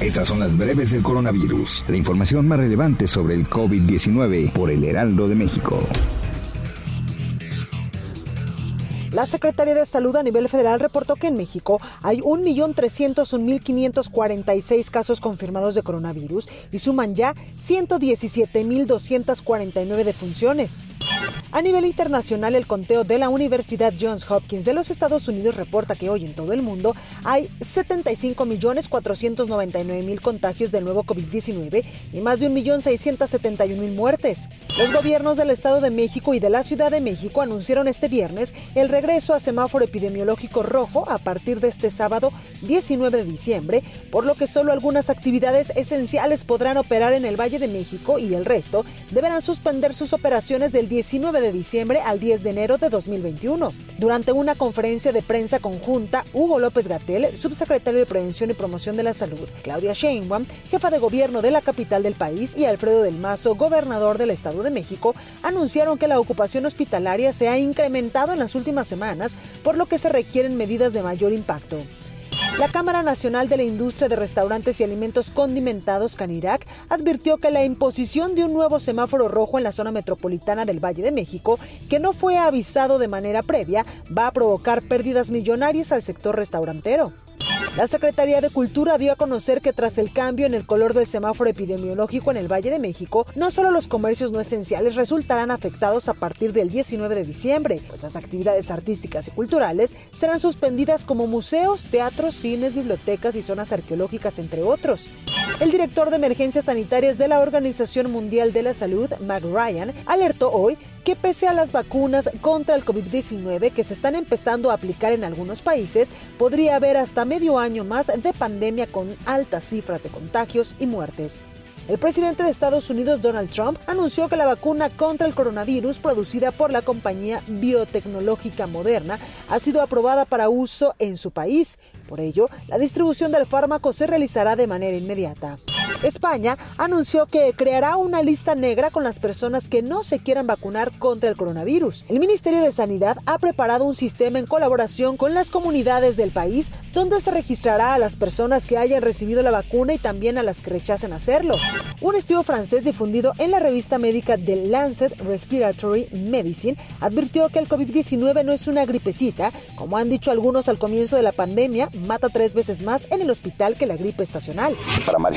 Estas son las breves del coronavirus, la información más relevante sobre el COVID-19 por el Heraldo de México. La Secretaría de Salud a nivel federal reportó que en México hay 1.301.546 casos confirmados de coronavirus y suman ya 117.249 defunciones. A nivel internacional, el conteo de la Universidad Johns Hopkins de los Estados Unidos reporta que hoy en todo el mundo hay 75.499.000 contagios del nuevo COVID-19 y más de 1.671.000 muertes. Los gobiernos del Estado de México y de la Ciudad de México anunciaron este viernes el regreso a semáforo epidemiológico rojo a partir de este sábado 19 de diciembre, por lo que solo algunas actividades esenciales podrán operar en el Valle de México y el resto deberán suspender sus operaciones del 19 de diciembre al 10 de enero de 2021. Durante una conferencia de prensa conjunta, Hugo López Gatel, subsecretario de Prevención y Promoción de la Salud, Claudia Sheinbaum, jefa de gobierno de la capital del país, y Alfredo del Mazo, gobernador del Estado de México, anunciaron que la ocupación hospitalaria se ha incrementado en las últimas semanas, por lo que se requieren medidas de mayor impacto. La Cámara Nacional de la Industria de Restaurantes y Alimentos Condimentados, Canirac, advirtió que la imposición de un nuevo semáforo rojo en la zona metropolitana del Valle de México, que no fue avisado de manera previa, va a provocar pérdidas millonarias al sector restaurantero. La Secretaría de Cultura dio a conocer que tras el cambio en el color del semáforo epidemiológico en el Valle de México, no solo los comercios no esenciales resultarán afectados a partir del 19 de diciembre, pues las actividades artísticas y culturales serán suspendidas como museos, teatros, cines, bibliotecas y zonas arqueológicas, entre otros. El director de emergencias sanitarias de la Organización Mundial de la Salud, Mac Ryan, alertó hoy que pese a las vacunas contra el COVID-19 que se están empezando a aplicar en algunos países, podría haber hasta medio año más de pandemia con altas cifras de contagios y muertes. El presidente de Estados Unidos, Donald Trump, anunció que la vacuna contra el coronavirus producida por la compañía biotecnológica Moderna ha sido aprobada para uso en su país. Por ello, la distribución del fármaco se realizará de manera inmediata. España anunció que creará una lista negra con las personas que no se quieran vacunar contra el coronavirus. El Ministerio de Sanidad ha preparado un sistema en colaboración con las comunidades del país donde se registrará a las personas que hayan recibido la vacuna y también a las que rechacen hacerlo. Un estudio francés difundido en la revista médica The Lancet Respiratory Medicine advirtió que el COVID-19 no es una gripecita, como han dicho algunos al comienzo de la pandemia, mata tres veces más en el hospital que la gripe estacional. Para más